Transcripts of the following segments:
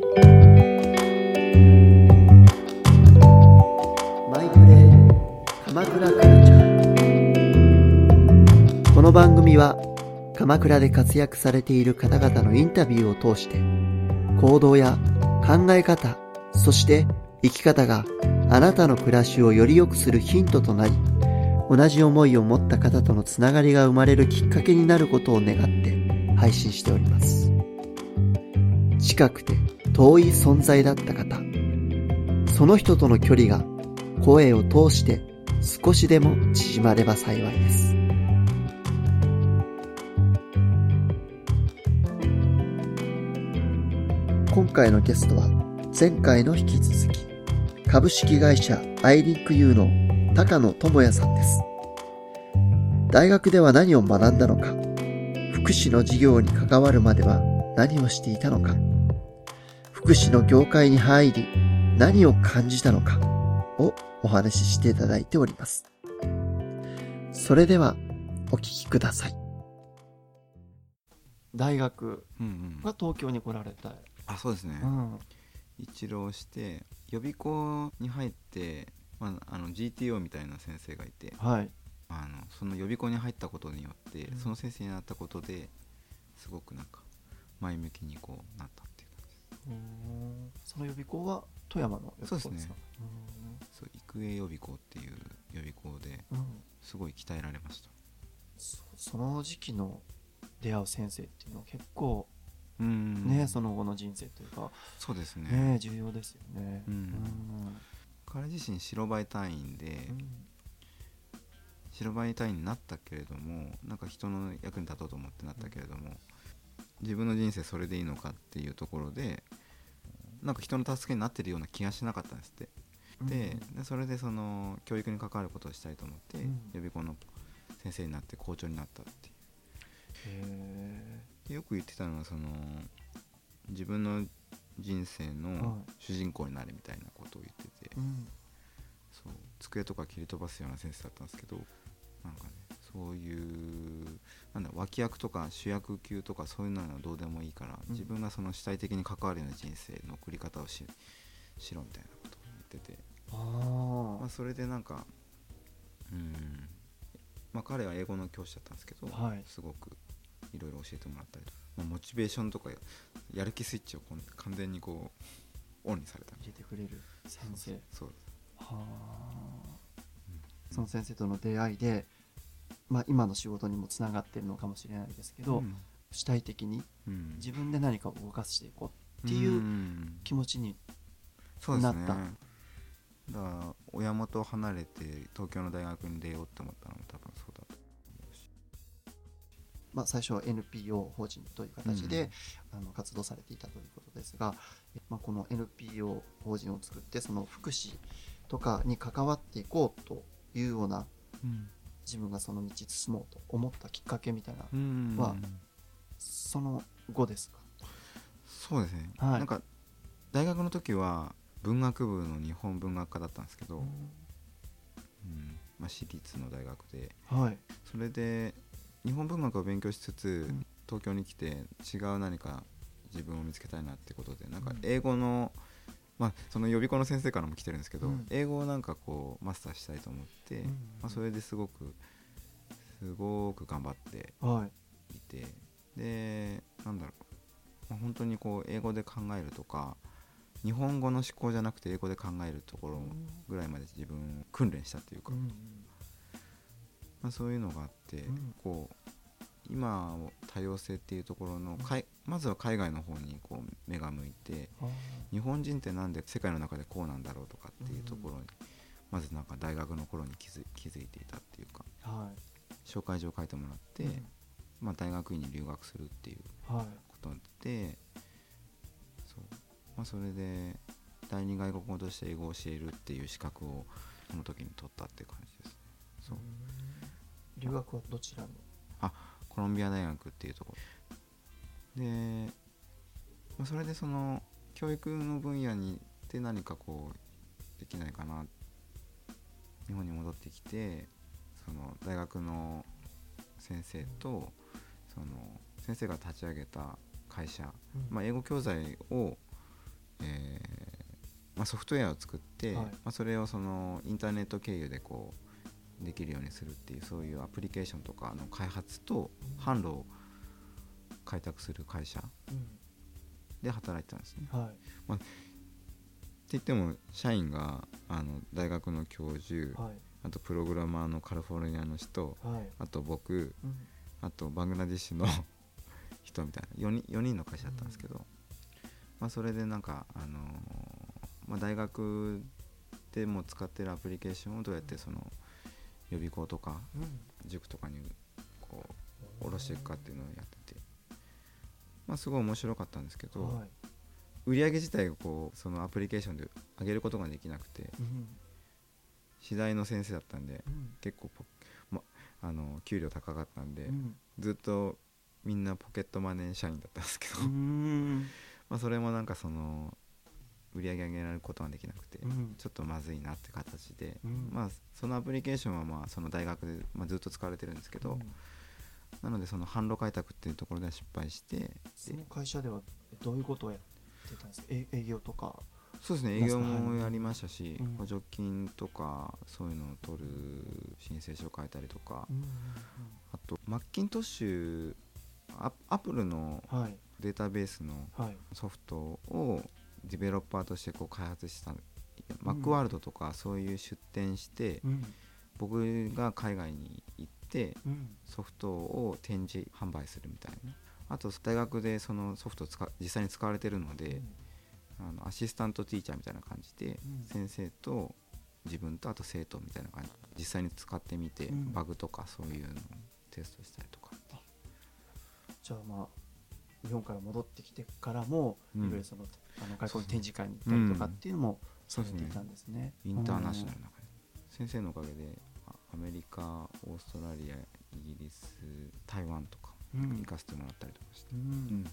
マイプレ鎌倉カルチャーこの番組は鎌倉で活躍されている方々のインタビューを通して行動や考え方そして生き方があなたの暮らしをより良くするヒントとなり同じ思いを持った方とのつながりが生まれるきっかけになることを願って配信しております。近くて遠い存在だった方。その人との距離が声を通して少しでも縮まれば幸いです。今回のゲストは前回の引き続き株式会社アイリンク U の高野智也さんです。大学では何を学んだのか福祉の事業に関わるまでは何をしていたのか福祉の業界に入り何を感じたのかをお話ししていただいております。それではお聞きください。大学うんうん、は東京に来られた、あそうですね、うん、一浪して予備校に入って、まあ、あの GTO みたいな先生がいてはい。あのその予備校に入ったことによって、うん。その先生になったことですごくなんか前向きにこうなったその予備校は富山の予備校ですか？そうですね。そう育英予備校っていう予備校ですごい鍛えられました。そその時期の出会う先生っていうのは結構うん。ね、その後の人生というか、そうですね。ね、重要ですよね。うん。彼自身白バイ隊員で、うん。白バイ隊員になったけれどもなんか人の役に立とうと思ってなったけれども自分の人生それでいいのかっていうところでなんか人の助けになってるような気がしなかったんですって、ででそれでその教育に関わることをしたいと思って、うん。予備校の先生になって校長になったっていう。よく言ってたのはその自分の人生はのい。主人公になれみたいなことを言ってて、そう。机とか切り飛ばすような先生だったんですけどなんかねそういうなんだ脇役とか主役級とかそういうのはどうでもいいから、うん。自分がその主体的に関わるような人生の送り方をししろみたいなことを言ってて、まああ、それでなんかうん。まあ彼は英語の教師だったんですけど、はい。すごくいろいろ教えてもらったりとか、まあ、モチベーションとかややる気スイッチをこう完全にこうオンにされたあ入れてくれる先生。そうはあ、その先生との出会いで、まあ、今の仕事にもつながってるのかもしれないですけど、うん。主体的にうん。自分で何かを動かしていこうっていううん。気持ちに、そうですね。なった。だから親元を離れて東京の大学に出ようって思ったのも多分そうだと思うし。まあ、最初は NPO 法人という形で、あの活動されていたということですが、えまあ、この NPO 法人を作ってその福祉とかに関わっていこうというような自分がその道進もうと思ったきっかけみたいなうん。はその後ですか？そうですね、はい。なんか大学の時は文学部の日本文学科だったんですけど、うん。まあ、私立の大学で。はい。それで日本文学を勉強しつつ、ん。東京に来て違う何か自分を見つけたいなってことでなんかうん。英語の、まあ、その予備校の先生からも来てるんですけど、うん。英語をなんかこうマスターしたいと思って、うんまあ、それですごくすごく頑張ってはい。いてでなんだろう、まあ、本当にこう英語で考えるとか日本語の思考じゃなくて英語で考えるところぐらいまで自分を訓練したっていうか、うん。まあ、そういうのがあって、うん。こう今多様性っていうところのかいまずは海外の方にこう目が向いてあ日本人ってなんで世界の中でこうなんだろうとかっていうところに、まずなんか大学の頃に気づ気づいていたっていうかーは紹介状を書いてもらって、うん。まあ、大学院に留学するっていうことでそう、まあ、それで第二外国語として英語を教えるっていう資格をその時に取ったって感じですね。そう。留学はどちらにコロンビア大学っていうところ。で、まあ、それでその教育の分野にで何かこうできないかな。日本に戻ってきてその大学の先生とその先生が立ち上げた会社、まあ、英語教材をえーまあ、ソフトウェアを作って、はい。まあ、それをそのインターネット経由でこうできるようにするっていうそういうアプリケーションとかの開発と販路を開拓する会社で働いてたんですね。はい。って言っても社員があの大学の教授、はい。あとプログラマーのカリフォルニアの人はい。あと僕うん。あとバングラデシュの 人みたいな 4, 人4人の会社だったんですけど、まあ、それでなんか、あのーまあ、大学でも使ってるアプリケーションをどうやってその予備校とか塾とかにこう下ろしていくかっていうのをやってて、まあ、すごい面白かったんですけど、はい。売り上げ自体がこうそのアプリケーションで上げることができなくてうん。次第の先生だったんでうん。結構ポ、ま、あの給料高かったんで、うん。ずっとみんなポケットマネー社員だったんですけど、うん。まあそれもなんかその売り上げ上げられることができなくて、うん。ちょっとまずいなって形で、うん。まあそのアプリケーションはまあその大学で、まあ、ずっと使われてるんですけど、なのでその販路開拓っていうところでは失敗してその会社ではどういうことをやってたんですか？え営業とか？そうですね営業もやりましたし、うん。補助金とかそういうのを取る申請書を書いたりとか、あとマッキントッシュアアプルのはい。データベースのはい。ソフトをディベロッパーとしてこう開発した、マックワールドとかそういう出展して、うん。僕が海外に行ってうん。ソフトを展示販売するみたいな。あと大学でそのソフトを使実際に使われてるので、あのアシスタントティーチャーみたいな感じで、うん。先生と自分とあと生徒みたいな感じ実際に使ってみて、うん。バグとかそういうのをテストしたりとか。じゃあまあ日本から戻ってきてからも、うん。いろいろそのあの外国の展示会に行ったりとかっていうのもそうですね。されていたんですね。インターナショナルな感じ、先生のおかげであアメリカオーストラリアイギリス台湾とかうん。行かせてもらったりとかして、うん。うん。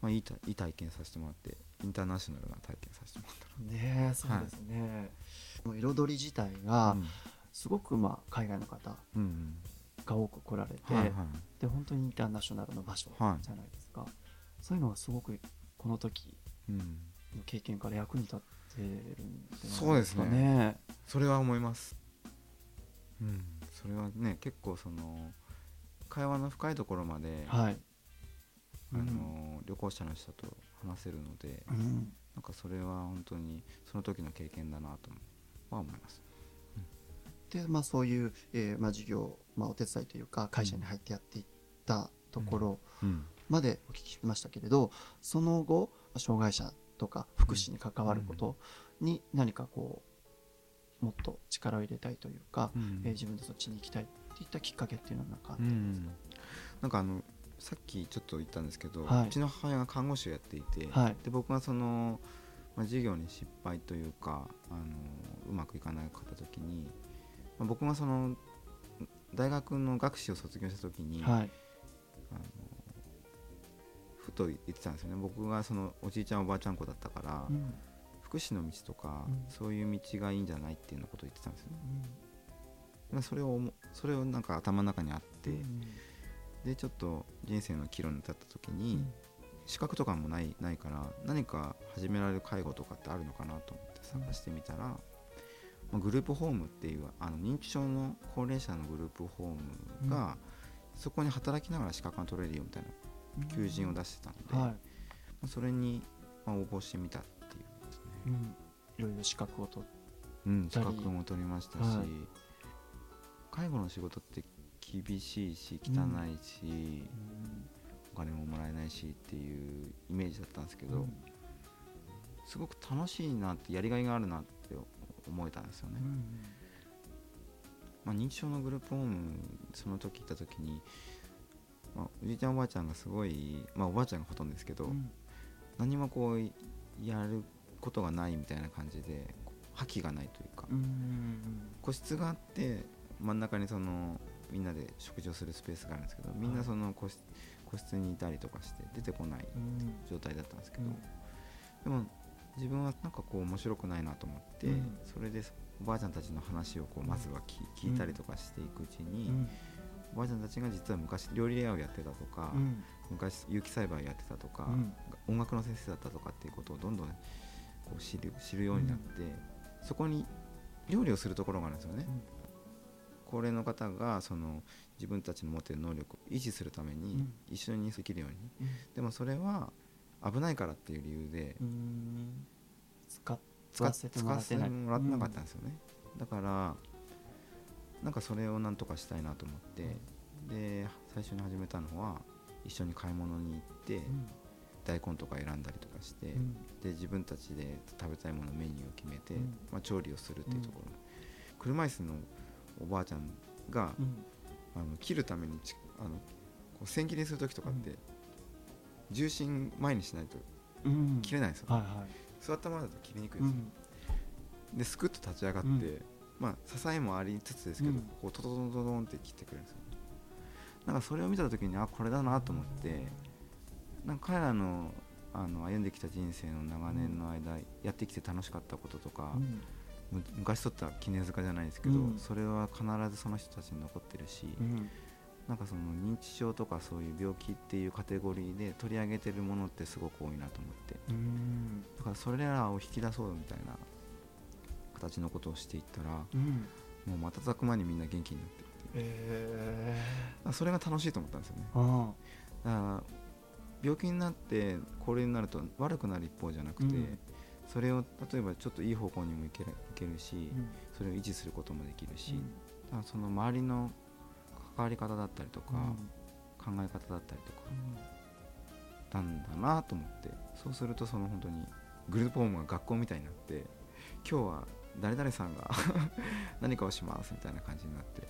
まあ、いいたいい体験させてもらってインターナショナルな体験させてもらったねえそうですね。この彩り自体がうんすごくまあ海外の方うん。が多く来られて、で本当にインターナショナルの場所じゃはいないですか。そういうのがすごくこの時うんの経験から役に立ってるんじゃないそうですね。ね。それは思います。うん。それはね結構その会話の深いところまで、はい。あの旅行者の人と話せるので、うん。なんかそれは本当にその時の経験だなとは思います。で、まあ、そういう、えーまあ、事業、まあ、お手伝いというか会社に入ってやっていったところうん。までお聞きしましたけれど、その後障害者とか福祉に関わることに何かこうもっと力を入れたいというか、うん。えー自分でそっちに行きたいっていったきっかけっていうのは何かあっうたんですん。なんかあのさっきちょっと言ったんですけど、はい。うちの母親が看護師をやっていて、はい。で僕がその、まあ、授業に失敗というかあのうまくいかなかった時に、まあ、僕がその大学の学士を卒業した時に、かはい。あのふと言ってたんですよね。僕がそのおじいちゃんおばあちゃん子だったから、うん。福祉の道とか、うん。そういう道がいいんじゃないっていうようなことを言ってたんですよね。まあそれを思それをなんか頭の中にあって、うん。でちょっと人生の岐路に立った時に、資格とかもないないから何か始められる介護とかってあるのかなと思って探してみたら、まあ、グループホームっていうあの認知症の高齢者のグループホームが、そこに働きながら資格が取れるよみたいな求人を出してたので、はい。まあそれに、まあ、応募してみたっていうですね。うん。いろいろ資格を取うん、資格も取りましたし、はい。介護の仕事って厳しいし汚いし、お金ももらえないしっていうイメージだったんですけど、すごく楽しいなってやりがいがあるなって思えたんですよね、まあ、認知症のグループホームその時行った時に、まあ、おじいちゃんおばあちゃんがすごい、まあ、おばあちゃんがほとんどですけど、何もこうやることがないみたいな感じで覇気がないというか、個室があって真ん中にそのみんなで食事をするスペースがあるんですけどみんなその個室個室にいたりとかして出てこない状態だったんですけど、でも自分はなんかこう面白くないなと思って、うん。それでおばあちゃんたちの話をこうまずは聞聞いたりとかしていくうちに、おばあちゃんたちが実は昔料理屋をやってたとか、うん。昔有機栽培やってたとか、うん。音楽の先生だったとかっていうことをどんどんこう知る知るようになって、そこに料理をするところがあるんですよね。高齢の方がその自分たちの持っている能力を維持するためにうん。一緒にできるように、うん。でもそれは危ないからっていう理由でうん。使わせてもらって使わないせてもらってなかったんですよね、だからなんかそれをなんとかしたいなと思って、で最初に始めたのは一緒に買い物に行って、うん。大根とか選んだりとかして、うん。で自分たちで食べたいものメニューを決めて、うん。まあ、調理をするっていうところ、車椅子のおばあちゃんが、うん。あの切るためにちあのこう千切りにする時とかって、重心前にしないとうん。切れないんですよ、座ったままだと切りにくいんですよ、うん。ですくっと立ち上がって、うんまあ支えもありつつですけど、うん。こうトトトトトンって切ってくれるんですよなんかそれを見た時にあこれだなと思ってなんか彼らのあの歩んできた人生の長年の間、やってきて楽しかったこととか、うん。む昔撮った絹塚じゃないですけど、うん。それは必ずその人たちに残ってるし、うん。なんかその認知症とかそういう病気っていうカテゴリーで取り上げてるものってすごく多いなと思って。うん。だからそれらを引き出そうみたいな形のことをしていったらうん。もう瞬く間にみんな元気になって。っていうへだからそれが楽しいと思ったんですよね。だから病気になって高齢になると悪くなる一方じゃなくて、うん。それを例えばちょっといい方向にもいけるいけるし、うん。それを維持することもできるし、うん。だからその周りの関わり方だったりとか、うん。考え方だったりとかなんだなと思ってそうするとその本当にグループホームが学校みたいになって今日は誰々さんが 何かをしますみたいな感じになって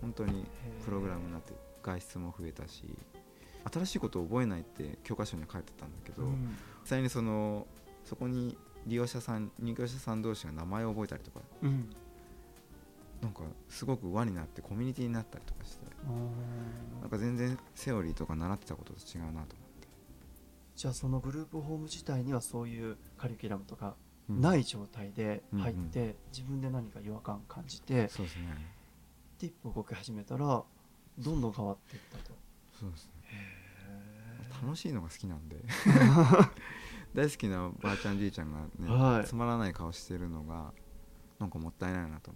本当にプログラムになって外出も増えたし新しいことを覚えないって教科書には書いてたんだけど、うん。実際にそのそこに利用者さん入居者さん同士が名前を覚えたりとかうん。なんかすごく輪になってコミュニティになったりとかしてなんか全然セオリーとか習ってたことと違うなと思って、じゃあそのグループホーム自体にはそういうカリキュラムとかうんない状態で入っうん。て自分で何か違和感感じてそうですね。で一歩動き始めたらどんどん変わっていったと。そうですね。へ楽しいのが好きなんで。大好きなばあちゃんじいちゃんがね、はい。つまらない顔してるのがなんかもったいないなと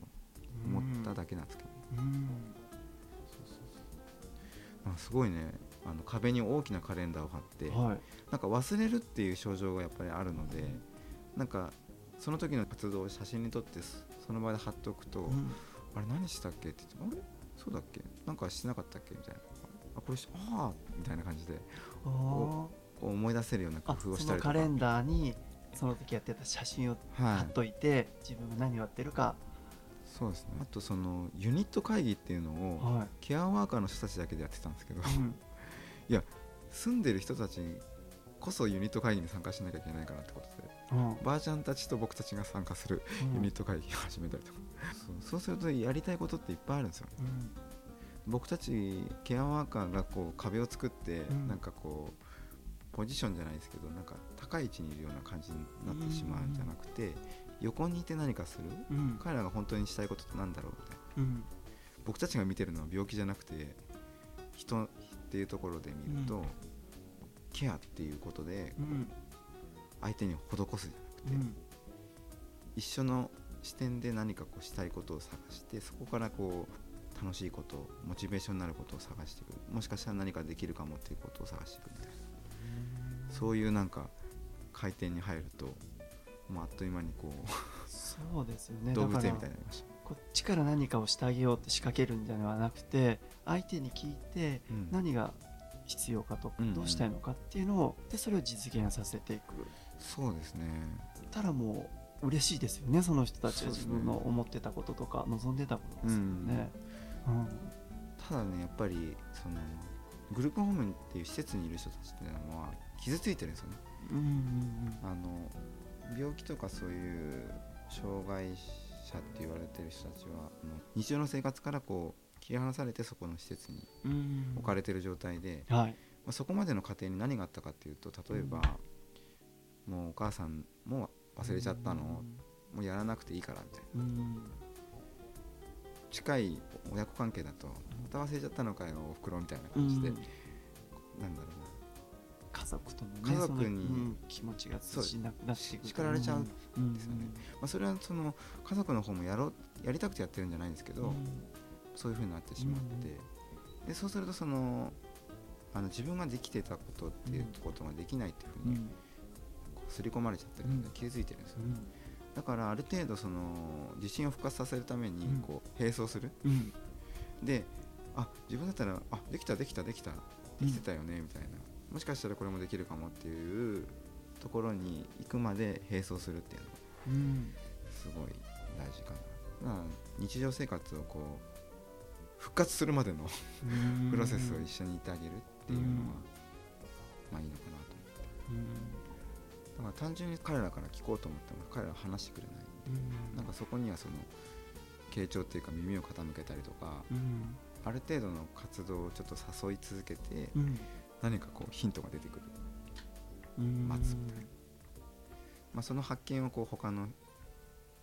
思っただけなんですけど、すごいねあの壁に大きなカレンダーを貼って、はい。なんか忘れるっていう症状がやっぱりあるのでなんかその時の活動を写真に撮ってそその場で貼っておくと、うん。あれ何したっけって言ってあれ？そうだっけ？なんかしてなかったっけみたいな。あこれしああみたいな感じで思い出せるような工あ夫をしたりとか。そのカレンダーにその時やってた写真をはい。貼っといて、自分が何をやってるか、そうですね。あとそのユニット会議っていうのをはケアワーカーの人たちだけでやってたんですけど。いうん。住んでる人たちこそユニット会議に参加しなきゃいけないかなってことでうん。ばあちゃんたちと僕たちが参加するユニット会議を始めたりとか、そうそうするとやりたいことっていっぱいあるんですよね。うん。僕たちケアワーカーがこう壁を作って、うん。なんかこうポジションじゃないですけどなんか高い位置にいるような感じになってしまうんじゃなくて、横にいて何かする。うん。彼らが本当にしたいことってなんだろうみたいな。うん。僕たちが見てるのは病気じゃなくて人っていうところで見ると、うんケアっていうことでうん。相手に施すじゃなくて、うん。一緒の視点で何かこうしたいことを探してそこからこう楽しいことモチベーションになることを探していくもしかしたら何かできるかもっていうことを探していくみたいな。そういうなんか回転に入るともうあっという間にこそうですよね。う動物園みたいになりました、こっちから何かをしてあげようって仕掛けるんではなくて相手に聞いてうん。何が必要かとか、うんうんどうしたいのかっていうのをでそれを実現させていく。そうですね。たらもう嬉しいですよねその人たちは自分の思ってたこととか望んでたことですよね、うんただねやっぱりそのグループホームっていう施設にいる人たちっていうのは傷ついてるんですよね。うんうん。あの病気とかそういう障害者って言われてる人たちはあの日常の生活からこう切り離されてそこの施設に置かれてる状態で、はい。まあ、そこまでの過程に何があったかっていうと例えば、もうお母さんも忘れちゃったの、もうやらなくていいからみたいな。うん。近い親子関係だとまた忘れちゃったのかよおふくろみたいな感じで、うん。なんだろうな。家族とのね家族に気持ちが通じなくなって叱られちゃうんですよね。まあ、それはその家族の方もやろうやりたくてやってるんじゃないんですけど、そういう風になってしまって、でそうするとそのあの自分ができてたことっていうことができないっていう風にうん。刷り込まれちゃってるんで、うん。気づいてるんですよ、うん。だからある程度その自信を復活させるためにうん。こう並走する、うん。であ自分だったらあできたできたできたできてたよねみたいな、もしかしたらこれもできるかもっていうところに行くまで並走するっていうのがうん。すごい大事かな。だから日常生活をこう復活するまでのうん。プロセスを一緒にいてあげるっていうのは、まあいいのかなと思って。だから単純に彼らから聞こうと思っても彼らは話してくれないうん。なんかそこにはその傾聴っていうか耳を傾けたりとかうん。ある程度の活動をちょっと誘い続けてうん。何かこうヒントが出てくる、うん。待つみたいな。まあ、その発見をこう他の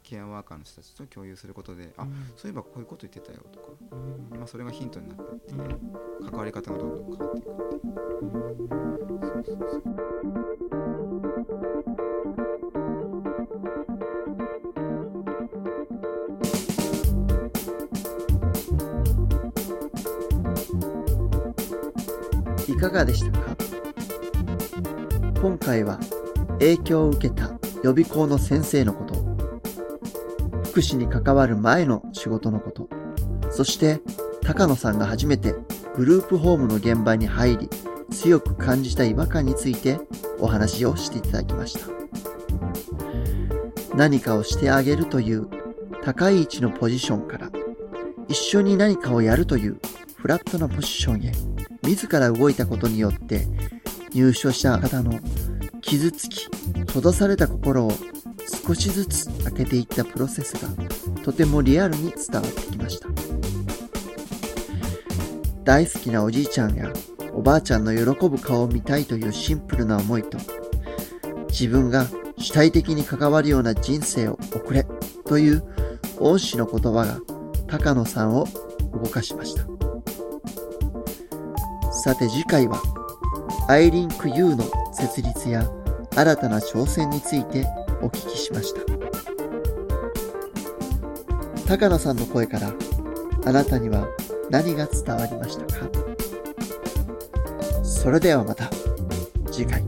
ケアワーカーの人たちと共有することで、あそういえばこういうこと言ってたよとか、うん。まあ、それがヒントになってって、うん。関わり方がどんどん変わっていくっていううんそうそうそういかがでしたか？今回は影響を受けた予備校の先生のこと、福祉に関わる前の仕事のこと、そして高野さんが初めてグループホームの現場に入り強く感じた違和感についてお話をしていただきました。何かをしてあげるという高い位置のポジションから一緒に何かをやるというフラットなポジションへ自ら動いたことによって入所した方の傷つき閉ざされた心を少しずつ開けていったプロセスがとてもリアルに伝わってきました。大好きなおじいちゃんやおばあちゃんの喜ぶ顔を見たいというシンプルな思いと自分が主体的に関わるような人生を送れという恩師の言葉が高野さんを動かしました。さて次回は、アイリンク U の設立や新たな挑戦についてお聞きしました。高野さんの声から、あなたには何が伝わりましたか？それではまた、次回。